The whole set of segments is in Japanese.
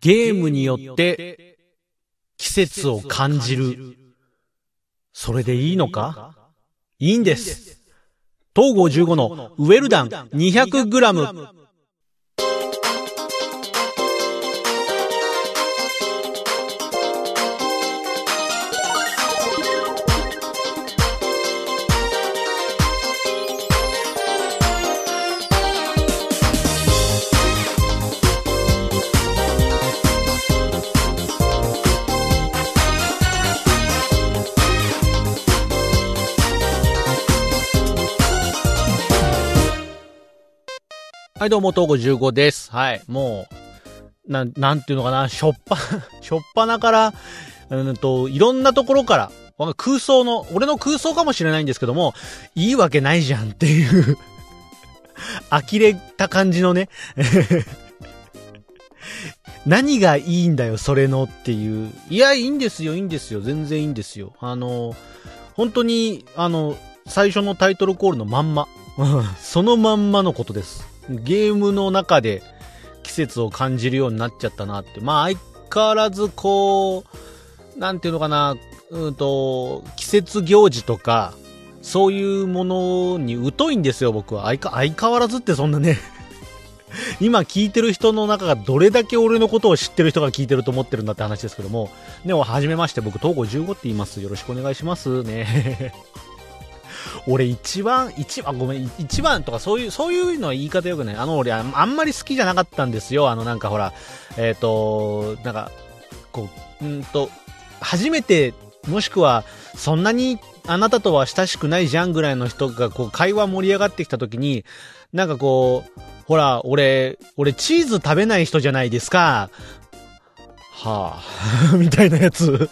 ゲームによって季節を感じる。それでいいのか？いいんです。東郷15のウェルダン 200g。はい、どうも、東郷15です。はい、もう、なん、なんていうのかな、しょっぱ、しょっぱなから、うんと、いろんなところから、空想の、俺の空想かもしれないんですけども、いいわけないじゃんっていう 呆れた感じのね 何がいいんだよ、それのっていう。いや、いいんですよ、いいんですよ。全然いいんですよ。あの、本当に、あの、最初のタイトルコールのまんま。そのまんまのことです。ゲームの中で季節を感じるようになっちゃったなって。まあ相変わらずこう、なんていうのかな、うんと、季節行事とか、そういうものに疎いんですよ、僕は。相変わらずってそんなね 今聞いてる人の中がどれだけ俺のことを知ってる人が聞いてると思ってるんだって話ですけども。でも、はじめまして、僕、東郷15って言います。よろしくお願いしますね。俺一番、一番、ごめん、一番とかそういう、そういうのは言い方よくない。あの、俺あんまり好きじゃなかったんですよ。あの、なんかほら、えっ、ー、と、なんか、こう、うんと、初めて、もしくは、そんなにあなたとは親しくないじゃんぐらいの人が、こう、会話盛り上がってきた時に、なんかこう、ほら、俺、俺チーズ食べない人じゃないですか。はあ、みたいなやつ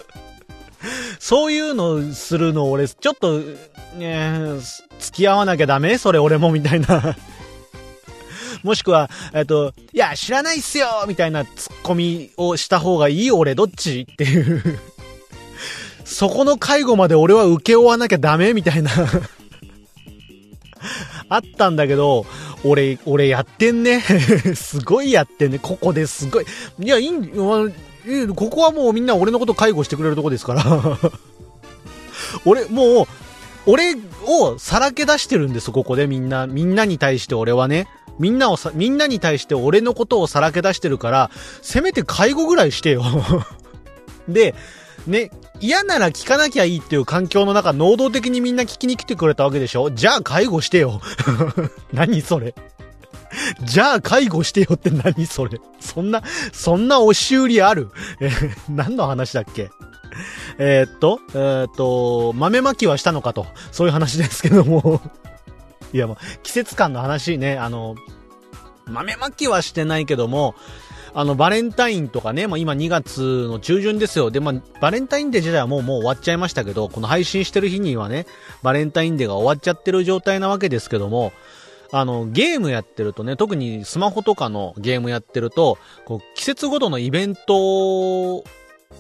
そういうのするの俺、ちょっと、ね付き合わなきゃダメ？それ俺もみたいな。もしくは、えっと、いや、知らないっすよ！みたいなツッコミをした方がいい？俺どっち？っていう。そこの介護まで俺は受け負わなきゃダメ？みたいな。あったんだけど、俺、俺やってんね？すごいやってんね。ここですごい。いや、いいん、えここはもうみんな俺のこと介護してくれるとこですから。俺、もう、俺をさらけ出してるんです、ここでみんな。みんなに対して俺はね。みんなをさ、みんなに対して俺のことをさらけ出してるから、せめて介護ぐらいしてよ。で、ね、嫌なら聞かなきゃいいっていう環境の中、能動的にみんな聞きに来てくれたわけでしょ。じゃあ介護してよ。何それ。じゃあ介護してよって何それ。そんな、そんな押し売りある？え、何の話だっけ？えー、っと、えー、っと、豆まきはしたのかと、そういう話ですけども。いやもう、季節感の話ね、あの、豆まきはしてないけども、あの、バレンタインとかね、まあ、今2月の中旬ですよ。で、まあ、バレンタインデー自体はもうもう終わっちゃいましたけど、この配信してる日にはね、バレンタインデーが終わっちゃってる状態なわけですけども、あの、ゲームやってるとね、特にスマホとかのゲームやってると、こう、季節ごとのイベント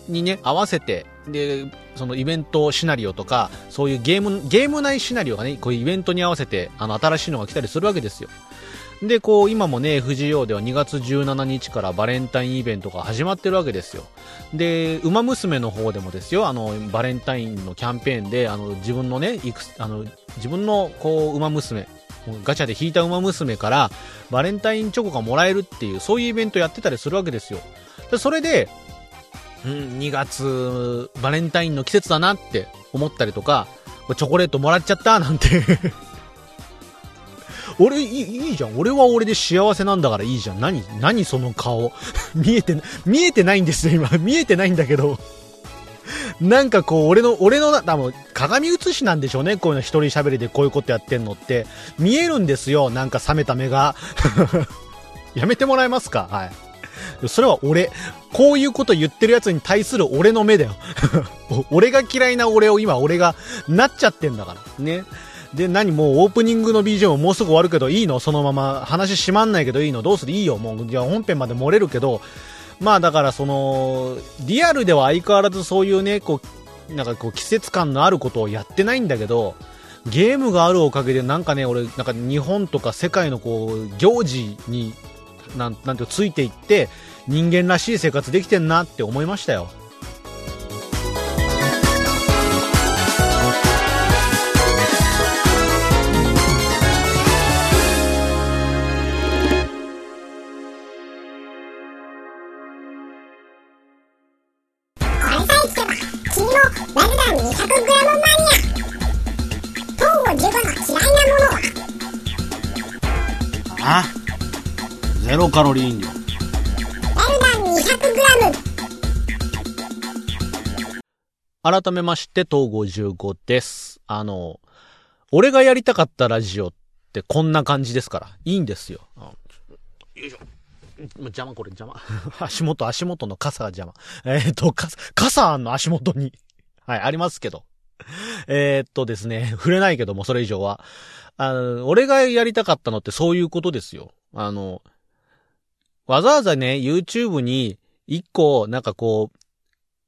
にね、合わせて、で、そのイベントシナリオとか、そういうゲーム、ゲーム内シナリオがね、こういうイベントに合わせて、あの、新しいのが来たりするわけですよ。で、こう、今もね、FGO では2月17日からバレンタインイベントが始まってるわけですよ。で、馬娘の方でもですよ、あの、バレンタインのキャンペーンで、あの、自分のね、いくあの、自分の、こう、馬娘、ガチャで引いた馬娘から、バレンタインチョコがもらえるっていう、そういうイベントやってたりするわけですよ。でそれで、うん、2月、バレンタインの季節だなって思ったりとか、チョコレートもらっちゃったなんて 俺いい、いいじゃん。俺は俺で幸せなんだからいいじゃん。何、何その顔。見えて、見えてないんですよ、今。見えてないんだけど。なんかこう、俺の、俺の、多分、鏡写しなんでしょうね。こういうの一人喋りでこういうことやってんのって。見えるんですよ。なんか冷めた目が。やめてもらえますか？はい。それは俺。こういうこと言ってる奴に対する俺の目だよ。俺が嫌いな俺を今俺がなっちゃってんだから。ね。で、何もうオープニングの BGM もうすぐ終わるけどいいの？そのまま。話閉まんないけどいいの？どうする？いいよ。もう、じゃあ本編まで漏れるけど、まあだからその、リアルでは相変わらずそういうね、こう、なんかこう季節感のあることをやってないんだけど、ゲームがあるおかげでなんかね、俺、なんか日本とか世界のこう、行事に、なん、なんてついていって、人間らしい生活できてんなって思いましたよ。カロリー飲料。ラルダン 200g 改めまして、東55です。あの、俺がやりたかったラジオってこんな感じですから。いいんですよ。よいしょ。邪魔これ邪魔。足元、足元の傘が邪魔。えっ、と、傘、傘の足元に。はい、ありますけど。えーっとですね、触れないけども、それ以上は。あの、俺がやりたかったのってそういうことですよ。あの、わざわざね、YouTube に一個、なんかこう、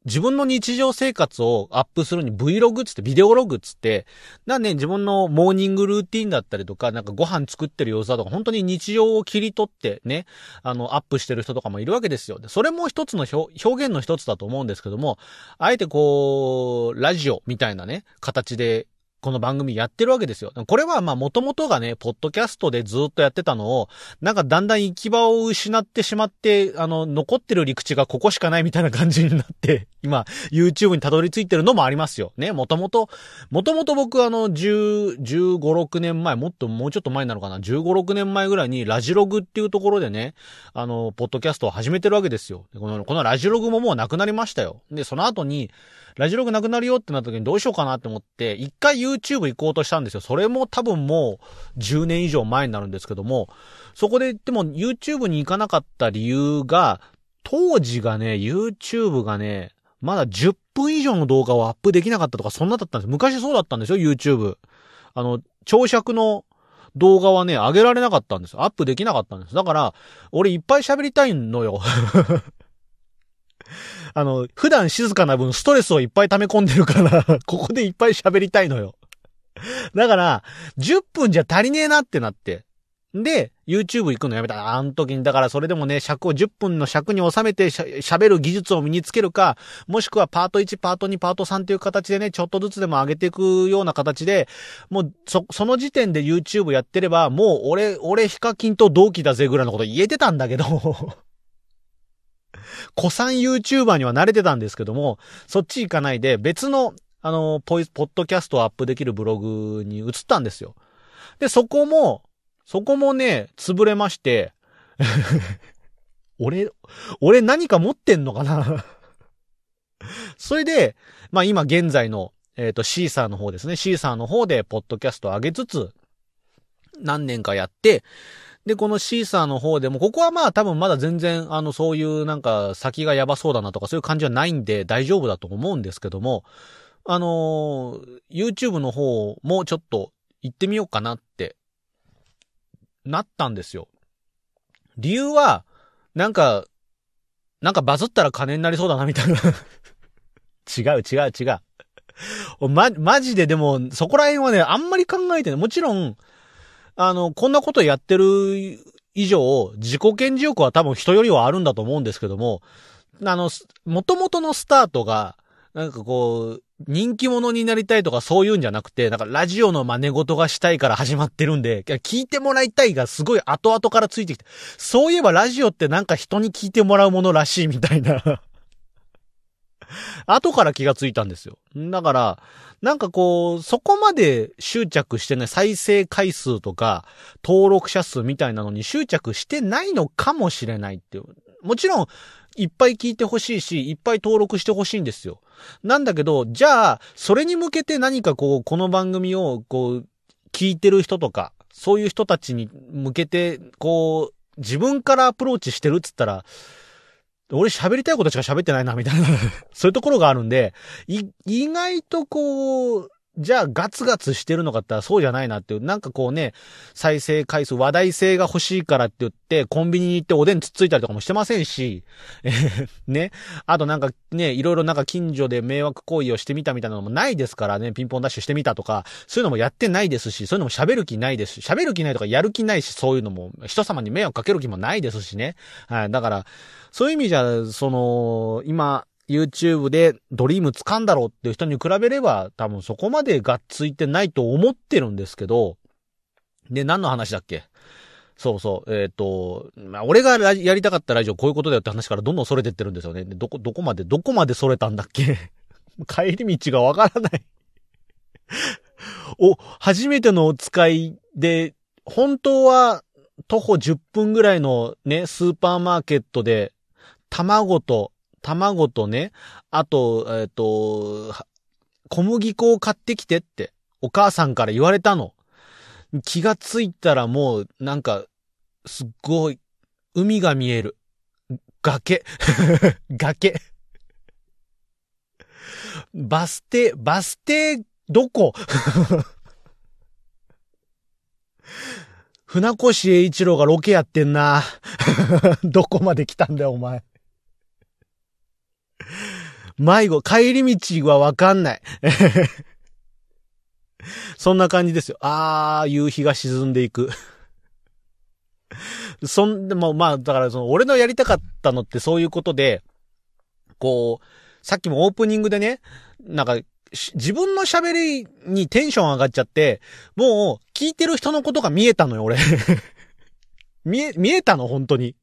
自分の日常生活をアップするに Vlog つって、ビデオログつって、なんね、自分のモーニングルーティンだったりとか、なんかご飯作ってる様子だとか、本当に日常を切り取ってね、あの、アップしてる人とかもいるわけですよ。それも一つの表現の一つだと思うんですけども、あえてこう、ラジオみたいなね、形で、この番組やってるわけですよ。これはまあ元々がね、ポッドキャストでずっとやってたのを、なんかだんだん行き場を失ってしまって、あの、残ってる陸地がここしかないみたいな感じになって、今、YouTube にたどり着いてるのもありますよ。ね、もともと、もともと僕あの、10、15、6年前、もっともうちょっと前なのかな、15、6年前ぐらいにラジログっていうところでね、あの、ポッドキャストを始めてるわけですよ。この、このラジログももうなくなりましたよ。で、その後に、ラジログなくなるよってなった時にどうしようかなって思って、一回 YouTube 行こうとしたんですよ。それも多分もう10年以上前になるんですけども、そこででも YouTube に行かなかった理由が、当時がね、YouTube がね、まだ10分以上の動画をアップできなかったとか、そんなだったんです。昔そうだったんですよ、YouTube。あの、長尺の動画はね、上げられなかったんです。アップできなかったんです。だから、俺いっぱい喋りたいのよ。あの、普段静かな分ストレスをいっぱい溜め込んでるから、ここでいっぱい喋りたいのよ。だから、10分じゃ足りねえなってなって。で、YouTube 行くのやめた。あの時に、だからそれでもね、尺を10分の尺に収めて喋る技術を身につけるか、もしくはパート1、パート2、パート3という形でね、ちょっとずつでも上げていくような形で、もう、そ、その時点で YouTube やってれば、もう俺、俺ヒカキンと同期だぜぐらいのこと言えてたんだけど、古参 YouTuber には慣れてたんですけども、そっち行かないで別の、あの、ポイ、ポッドキャストをアップできるブログに移ったんですよ。で、そこも、そこもね、潰れまして、俺、俺何か持ってんのかな？それで、まあ今現在の、えっ、と、シーサーの方ですね。シーサーの方で、ポッドキャストを上げつつ、何年かやって、で、このシーサーの方でも、ここはまあ多分まだ全然、あの、そういうなんか先がやばそうだなとかそういう感じはないんで大丈夫だと思うんですけども、あのー YouTube の方もちょっと行ってみようかなって、なったんですよ。理由は、なんか、なんかバズったら金になりそうだなみたいな。違う違う違う。ま、マジででも、そこら辺はね、あんまり考えてない。もちろん、あの、こんなことやってる以上、自己顕示欲は多分人よりはあるんだと思うんですけども、あの、元々のスタートが、なんかこう、人気者になりたいとかそういうんじゃなくて、なんかラジオの真似事がしたいから始まってるんで、聞いてもらいたいがすごい後々からついてきて、そういえばラジオってなんか人に聞いてもらうものらしいみたいな。後から気がついたんですよ。だから、なんかこう、そこまで執着してない再生回数とか、登録者数みたいなのに執着してないのかもしれないっていう。もちろん、いっぱい聞いてほしいし、いっぱい登録してほしいんですよ。なんだけど、じゃあ、それに向けて何かこう、この番組を、こう、聞いてる人とか、そういう人たちに向けて、こう、自分からアプローチしてるっつったら、俺喋りたいことしか喋ってないな、みたいな、そういうところがあるんで、い、意外とこう、じゃあガツガツしてるのかってそうじゃないなっていう、なんかこうね、再生回数、話題性が欲しいからって言って、コンビニに行っておでんつっついたりとかもしてませんし、えね。あとなんかね、いろいろなんか近所で迷惑行為をしてみたみたいなのもないですからね、ピンポンダッシュしてみたとか、そういうのもやってないですし、そういうのも喋る気ないですし、喋る気ないとかやる気ないし、そういうのも人様に迷惑かける気もないですしね。はい。だから、そういう意味じゃ、その、今、YouTube でドリーム掴んだろうっていう人に比べれば、多分そこまでがっついてないと思ってるんですけど、で、何の話だっけ？そうそう。えっ、ー、と、まあ、俺がやりたかったラジオこういうことだよって話からどんどん逸れてってるんですよね。どこ、どこまで、どこまで逸れたんだっけ？帰り道がわからないお、初めてのお使いで、本当は徒歩10分ぐらいのね、スーパーマーケットで、卵と卵とね、あと、えっ、ー、と、小麦粉を買ってきてって、お母さんから言われたの。気がついたらもう、なんか、すっごい、海が見える。崖。崖。バス停、バス停、どこ？船越英一郎がロケやってんな。どこまで来たんだよ、お前。迷子、帰り道はわかんない。そんな感じですよ。あー、夕日が沈んでいく。そんでも、まあ、だからその、俺のやりたかったのってそういうことで、こう、さっきもオープニングでね、なんか、自分の喋りにテンション上がっちゃって、もう、聞いてる人のことが見えたのよ、俺。見え、見えたの、本当に。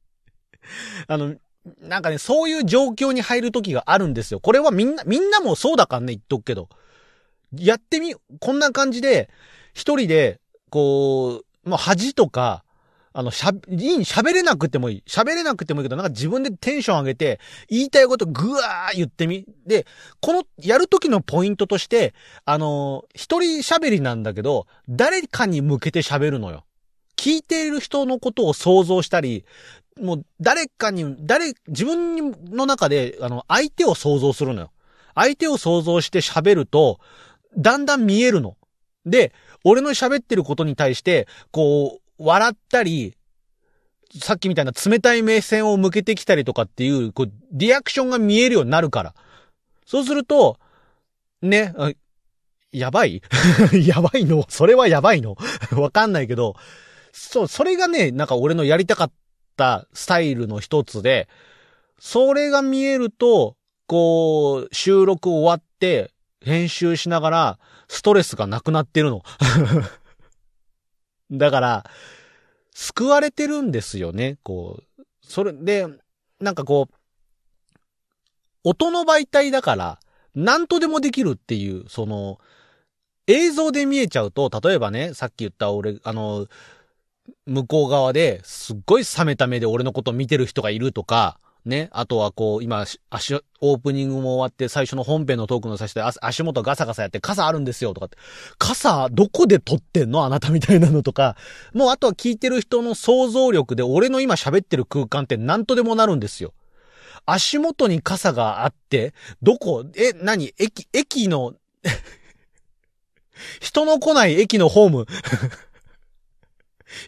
あの、なんかね、そういう状況に入る時があるんですよ。これはみんな、みんなもそうだからね、言っとくけど。やってみ、こんな感じで、一人で、こう、もう恥とか、あの、しゃ、いい、喋れなくてもいい。喋れなくてもいいけど、なんか自分でテンション上げて、言いたいことぐわー言ってみ。で、この、やるときのポイントとして、あの、一人喋りなんだけど、誰かに向けて喋るのよ。聞いている人のことを想像したり、もう誰かに、誰、自分の中で、あの、相手を想像するのよ。相手を想像して喋ると、だんだん見えるの。で、俺の喋ってることに対して、こう、笑ったり、さっきみたいな冷たい目線を向けてきたりとかっていう、こう、リアクションが見えるようになるから。そうすると、ね、やばい？やばいの？それはやばいの？わかんないけど、そう、それがね、なんか俺のやりたかっったスタイルの一つで、それが見えると、こう、収録終わって、編集しながら、ストレスがなくなってるの。だから、救われてるんですよね、こう。それで、なんかこう、音の媒体だから、何とでもできるっていう、その、映像で見えちゃうと、例えばね、さっき言った俺、あの、向こう側ですっごい冷めた目で俺のこと見てる人がいるとか、ね。あとはこう、今、足、オープニングも終わって最初の本編のトークの最初で足元ガサガサやって傘あるんですよとかって。傘どこで撮ってんの？あなたみたいなのとか。もうあとは聞いてる人の想像力で俺の今喋ってる空間って何とでもなるんですよ。足元に傘があって、どこ？え、何？駅、駅の 人の来ない駅のホーム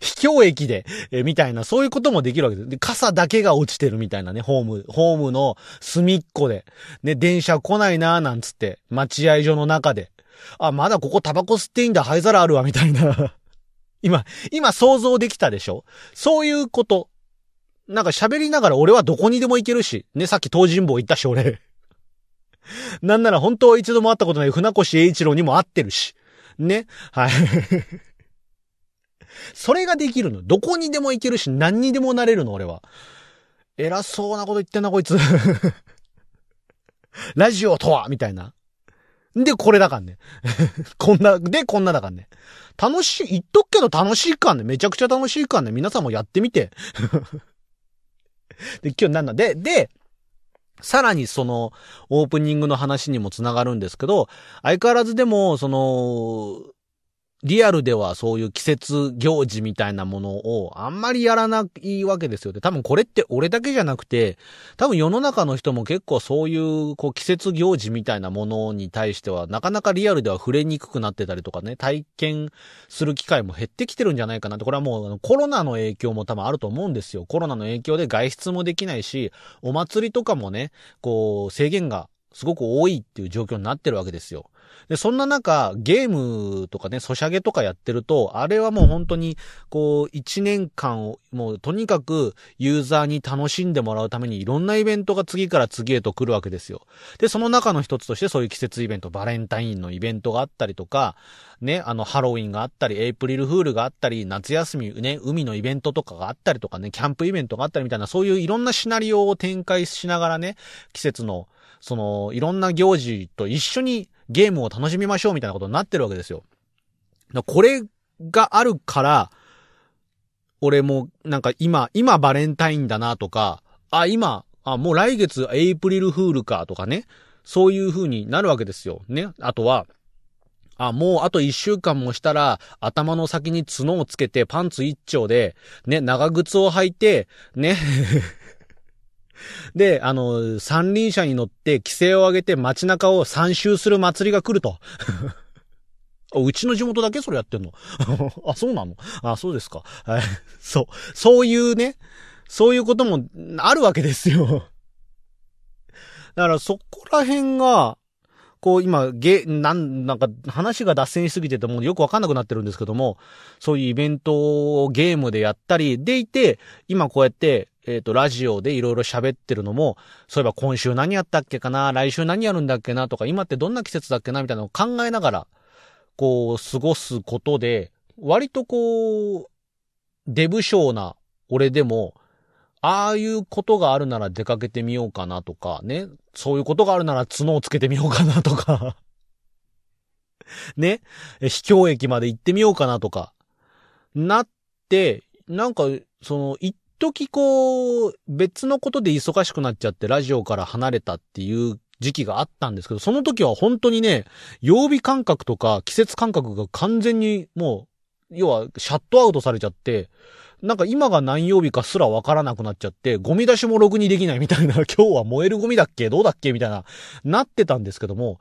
秘境駅で、えみたいな、そういうこともできるわけです。で、傘だけが落ちてるみたいなね、ホーム、ホームの隅っこで、ね、電車来ないなーなんつって、待合所の中で。あ、まだここタバコ吸っていいんだ、灰皿あるわ、みたいな。今、今想像できたでしょ？そういうこと。なんか喋りながら俺はどこにでも行けるし、ね、さっき東尋坊行ったし、俺。なんなら本当は一度も会ったことない船越英一郎にも会ってるし。ね。はい。それができるの。どこにでも行けるし、何にでもなれるの、俺は。偉そうなこと言ってんな、こいつ。ラジオとはみたいな。で、これだかんね。こんな、で、こんなだかんね。楽しい、言っとくけど楽しいかんね。めちゃくちゃ楽しいかんね。皆さんもやってみて。で、今日なんだ。で、で、さらにその、オープニングの話にもつながるんですけど、相変わらずでも、その、リアルではそういう季節行事みたいなものをあんまりやらないわけですよ。で、多分これって俺だけじゃなくて、多分世の中の人も結構そういうこう季節行事みたいなものに対してはなかなかリアルでは触れにくくなってたりとかね、体験する機会も減ってきてるんじゃないかなって、これはもうコロナの影響も多分あると思うんですよ。コロナの影響で外出もできないし、お祭りとかもね、こう制限がすごく多いっていう状況になってるわけですよ。で、そんな中、ゲームとかね、ソシャゲとかやってると、あれはもう本当に、こう、一年間を、もうとにかくユーザーに楽しんでもらうためにいろんなイベントが次から次へと来るわけですよ。で、その中の一つとしてそういう季節イベント、バレンタインのイベントがあったりとか、ね、あの、ハロウィンがあったり、エイプリルフールがあったり、夏休み、ね、海のイベントとかがあったりとかね、キャンプイベントがあったりみたいな、そういういろんなシナリオを展開しながらね、季節の、その、いろんな行事と一緒にゲームを楽しみましょうみたいなことになってるわけですよ。これがあるから、俺もなんか今、今バレンタインだなとか、あ、今、あ、もう来月エイプリルフールかとかね、そういう風になるわけですよ。ね。あとは、あ、もうあと一週間もしたら、頭の先に角をつけてパンツ一丁で、ね、長靴を履いて、ね、で、あの、三輪車に乗って規制を上げて街中を三周する祭りが来ると。うちの地元だけそれやってんの？あ、そうなの？あ、そうですか。はい。そう。そういうね、そういうこともあるわけですよ。だからそこら辺が、こう今、ゲ、なん、なんか話が脱線しすぎててもよくわかんなくなってるんですけども、そういうイベントをゲームでやったり、でいて、今こうやって、えっ、ー、と、ラジオでいろいろ喋ってるのも、そういえば今週何やったっけかな、来週何やるんだっけなとか、今ってどんな季節だっけなみたいなのを考えながら、こう、過ごすことで、割とこう、デブ症な俺でも、ああいうことがあるなら出かけてみようかなとか、ね。そういうことがあるなら角をつけてみようかなとか ね。秘境駅まで行ってみようかなとか、なって、なんか、その、一時こう、別のことで忙しくなっちゃってラジオから離れたっていう時期があったんですけど、その時は本当にね、曜日感覚とか季節感覚が完全にもう、要はシャットアウトされちゃって、なんか今が何曜日かすらわからなくなっちゃって、ゴミ出しもろくにできないみたいな、今日は燃えるゴミだっけどうだっけみたいな、なってたんですけども、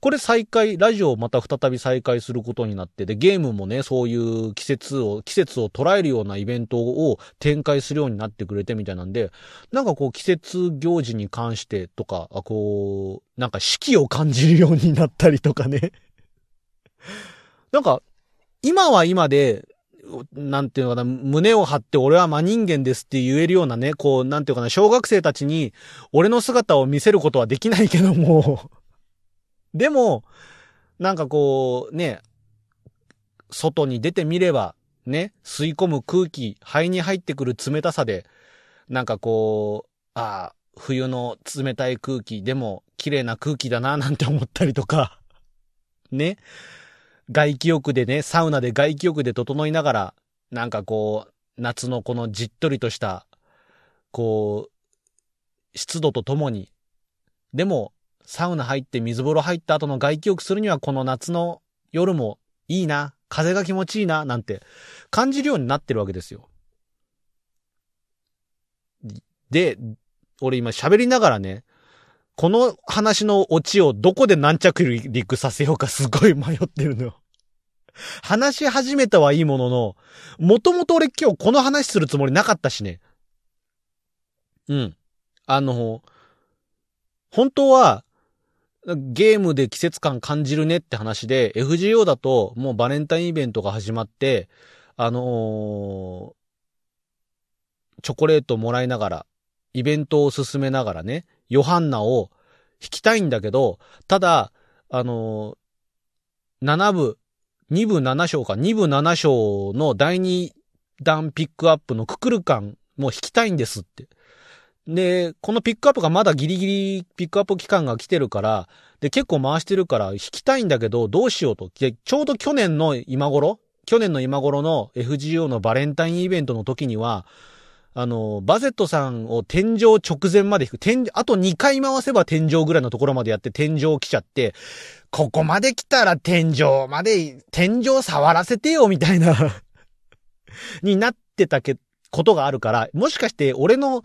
これ再開、ラジオをまた再び再開することになって、で、ゲームもね、そういう季節を、季節を捉えるようなイベントを展開するようになってくれてみたいなんで、なんかこう季節行事に関してとか、こう、なんか四季を感じるようになったりとかね。なんか、今は今で、なんていうのかな、胸を張って俺は真人間ですって言えるようなね、こう、なんていうかな、小学生たちに俺の姿を見せることはできないけども でも、なんかこう、ね、外に出てみれば、ね、吸い込む空気、肺に入ってくる冷たさで、なんかこう、ああ、冬の冷たい空気、でも綺麗な空気だな、なんて思ったりとか、ね。外気浴でね、サウナで外気浴で整いながら、なんかこう、夏のこのじっとりとした、こう、湿度とともに、でもサウナ入って水風呂入った後の外気浴するにはこの夏の夜もいいな、風が気持ちいいな、なんて感じるようになってるわけですよ。で、俺今喋りながらね、この話のオチをどこで軟着陸させようかすごい迷ってるのよ。話し始めたはいいものの、もともと俺今日この話するつもりなかったしね。うん。あの、本当は、ゲームで季節感感じるねって話で、FGO だともうバレンタインイベントが始まって、あのー、チョコレートもらいながら、イベントを進めながらね、ヨハンナを弾きたいんだけど、ただ、あのー、7部、2部7章か、2部7章の第2弾ピックアップのククルカンも弾きたいんですって。で、このピックアップがまだギリギリピックアップ期間が来てるから、で、結構回してるから弾きたいんだけど、どうしようと。で、ちょうど去年の今頃、去年の今頃の FGO のバレンタインイベントの時には、あの、バゼットさんを天井直前まで引く。天、あと2回回せば天井ぐらいのところまでやって天井来ちゃって、ここまで来たら天井まで、天井触らせてよ、みたいな になってたけ、ことがあるから、もしかして俺の、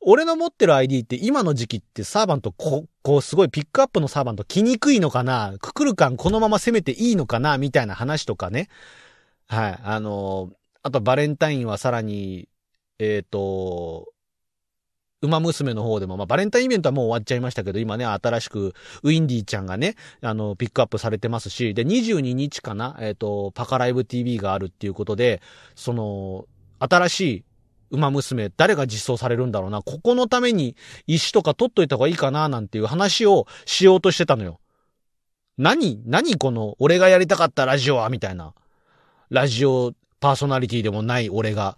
俺の持ってる ID って今の時期ってサーバントこ、こうすごいピックアップのサーバント来にくいのかな？ククルカンこのまま攻めていいのかな？みたいな話とかね。はい。あの、あとバレンタインはさらに、えっ、と、馬娘の方でも、まあ、バレンタインイベントはもう終わっちゃいましたけど、今ね、新しく、ウィンディちゃんがね、あの、ピックアップされてますし、で、22日かな、えっ、と、パカライブ TV があるっていうことで、その、新しい馬娘、誰が実装されるんだろうな、ここのために石とか取っといた方がいいかな、なんていう話をしようとしてたのよ。何何この、俺がやりたかったラジオはみたいな。ラジオパーソナリティでもない俺が。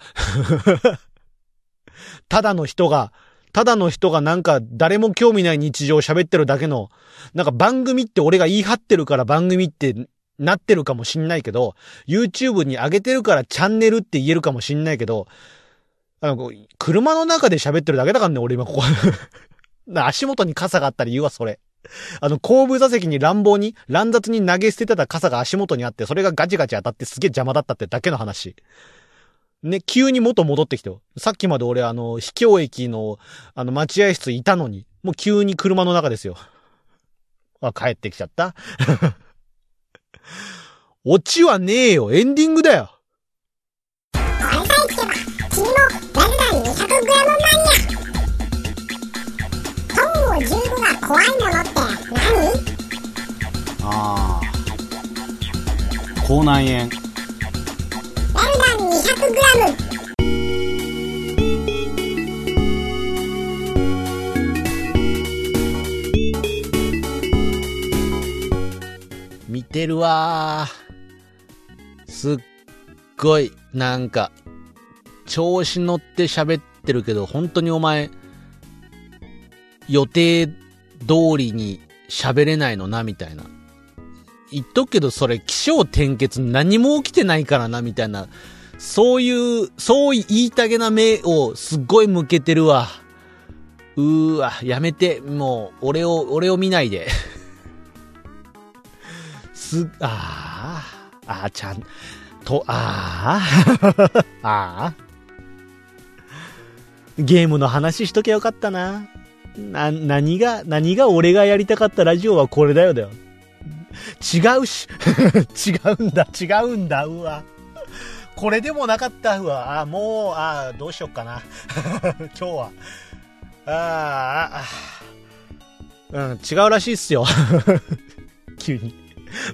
ただの人が、ただの人がなんか誰も興味ない日常を喋ってるだけの、なんか番組って俺が言い張ってるから番組ってなってるかもしんないけど、YouTube に上げてるからチャンネルって言えるかもしんないけど、あの、車の中で喋ってるだけだからね、俺今ここ。足元に傘があった理由はそれ。あの、後部座席に乱暴に、乱雑に投げ捨ててた傘が足元にあって、それがガチガチ当たってすげえ邪魔だったってだけの話。ね、急に元戻ってきてよ。さっきまで俺あの、秘境駅の、あの、待合室いたのに、もう急に車の中ですよ。あ、帰ってきちゃった？オチはねえよ。エンディングだよ。これさえ聞けば君もラルダン 200g マニアトンゴ15が怖いものって何ああ口内炎見てるわすっごい、なんか、調子乗って喋ってるけど、本当にお前、予定通りに喋れないのな、みたいな。言っとくけど、それ、気象転結何も起きてないからな、みたいなそういう、そう言いたげな目をすっごい向けてるわ。うーわ、やめて、もう、俺を、俺を見ないで。す、ああ、ああ、ちゃん、と、あ あ、ああ。ゲームの話しときゃよかったな。な、何が、何が俺がやりたかったラジオはこれだよだよ。違うし。違うんだ、違うんだ、うわ。これでもなかった、わ。あ、もう、あどうしよっかな。今日は。ああ、うん、違うらしいっすよ。急に。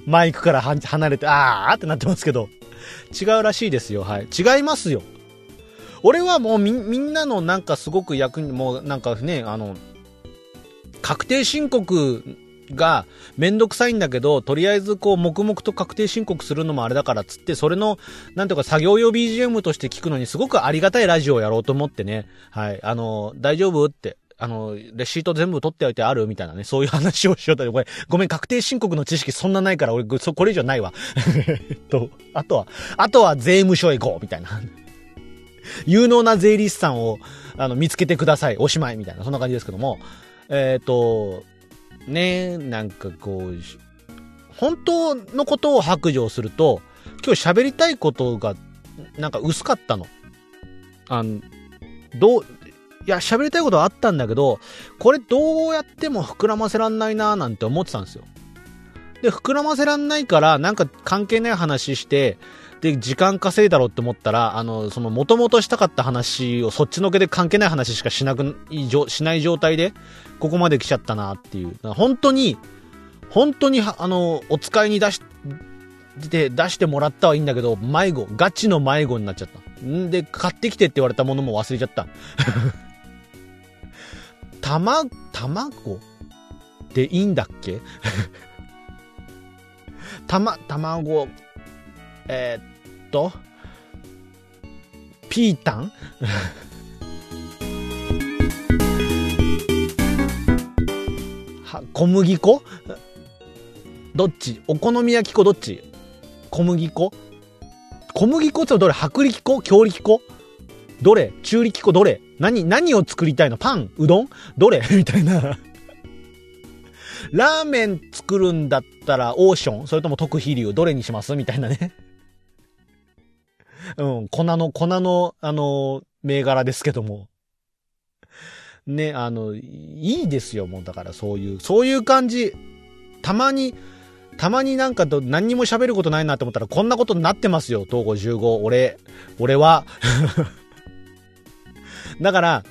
マイクから離れて、あーってなってますけど。違うらしいですよ。はい。違いますよ。俺はもうみ、みんなのなんかすごく役に、もうなんかね、あの、確定申告がめんどくさいんだけど、とりあえずこう、黙々と確定申告するのもあれだからっつって、それの、なんていうか作業用 BGM として聞くのにすごくありがたいラジオをやろうと思ってね。はい。あの、大丈夫って。あの、レシート全部取っておいてあるみたいなね、そういう話をしようと。これ、ごめん、確定申告の知識そんなないから、俺、そ、これ以上ないわ。と、あとは、あとは税務署へ行こうみたいな。有能な税理士さんを、あの、見つけてください。おしまいみたいな、そんな感じですけども。えっ、と、ねなんかこう、本当のことを白状すると、今日喋りたいことが、なんか薄かったの。あの、どう、いや、喋りたいことはあったんだけど、これどうやっても膨らませらんないなーなんて思ってたんですよ。で、膨らませらんないから、なんか関係ない話して、で、時間稼いだろうって思ったら、あの、その、元々したかった話を、そっちのけで関係ない話しかしなく、しない状態で、ここまで来ちゃったなっていう。本当に、本当に、あの、お使いに出し、で、出してもらったはいいんだけど、迷子、ガチの迷子になっちゃった。んで、買ってきてって言われたものも忘れちゃった。たま、卵？でいいんだっけ？たま、卵、えーっと、ピータン？は、小麦粉？どっち？お好み焼き粉？どっち？小麦粉？小麦粉？ってどれ？薄力粉？強力粉？どれ？中力粉？どれ？何、何を作りたいの？パン？うどん？どれ？みたいな。ラーメン作るんだったらオーション？それとも特飛竜どれにします？みたいなね。うん、粉の、粉の、あの、銘柄ですけども。ね、あの、いいですよ、もうだからそういう、そういう感じ。たまに、たまになんかと何にも喋ることないなって思ったらこんなことになってますよ、東郷15。俺、俺は。だから、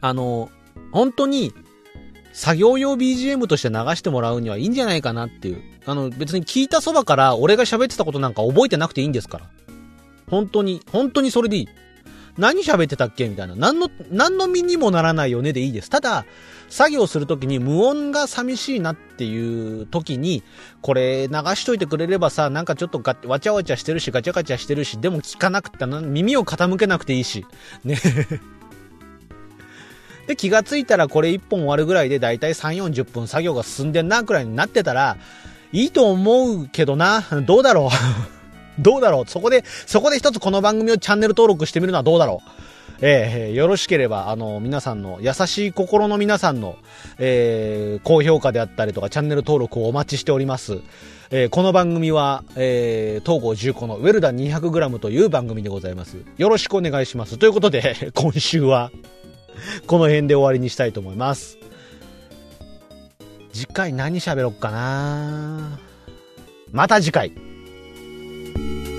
あの、本当に、作業用 BGM として流してもらうにはいいんじゃないかなっていう。あの、別に聞いたそばから俺が喋ってたことなんか覚えてなくていいんですから。本当に、本当にそれでいい。何喋ってたっけ？みたいな。何の、何の身にもならないよねでいいです。ただ、作業するときに無音が寂しいなっていう時に、これ流しといてくれればさ、なんかちょっとガわちゃわちゃしてるし、ガチャガチャしてるし、でも聞かなくて、耳を傾けなくていいし。ね で、気がついたらこれ1本終わるぐらいでだいたい3、40分作業が進んでんなくらいになってたら、いいと思うけどな。どうだろうどうだろう？そこで、そこで一つこの番組をチャンネル登録してみるのはどうだろう？えー、よろしければ、あの、皆さんの、優しい心の皆さんの、えー、高評価であったりとか、チャンネル登録をお待ちしております。えー、この番組は、えー、東郷重工のウェルダン 200g という番組でございます。よろしくお願いします。ということで、今週は、この辺で終わりにしたいと思います。次回何喋ろっかな？また次回。thank you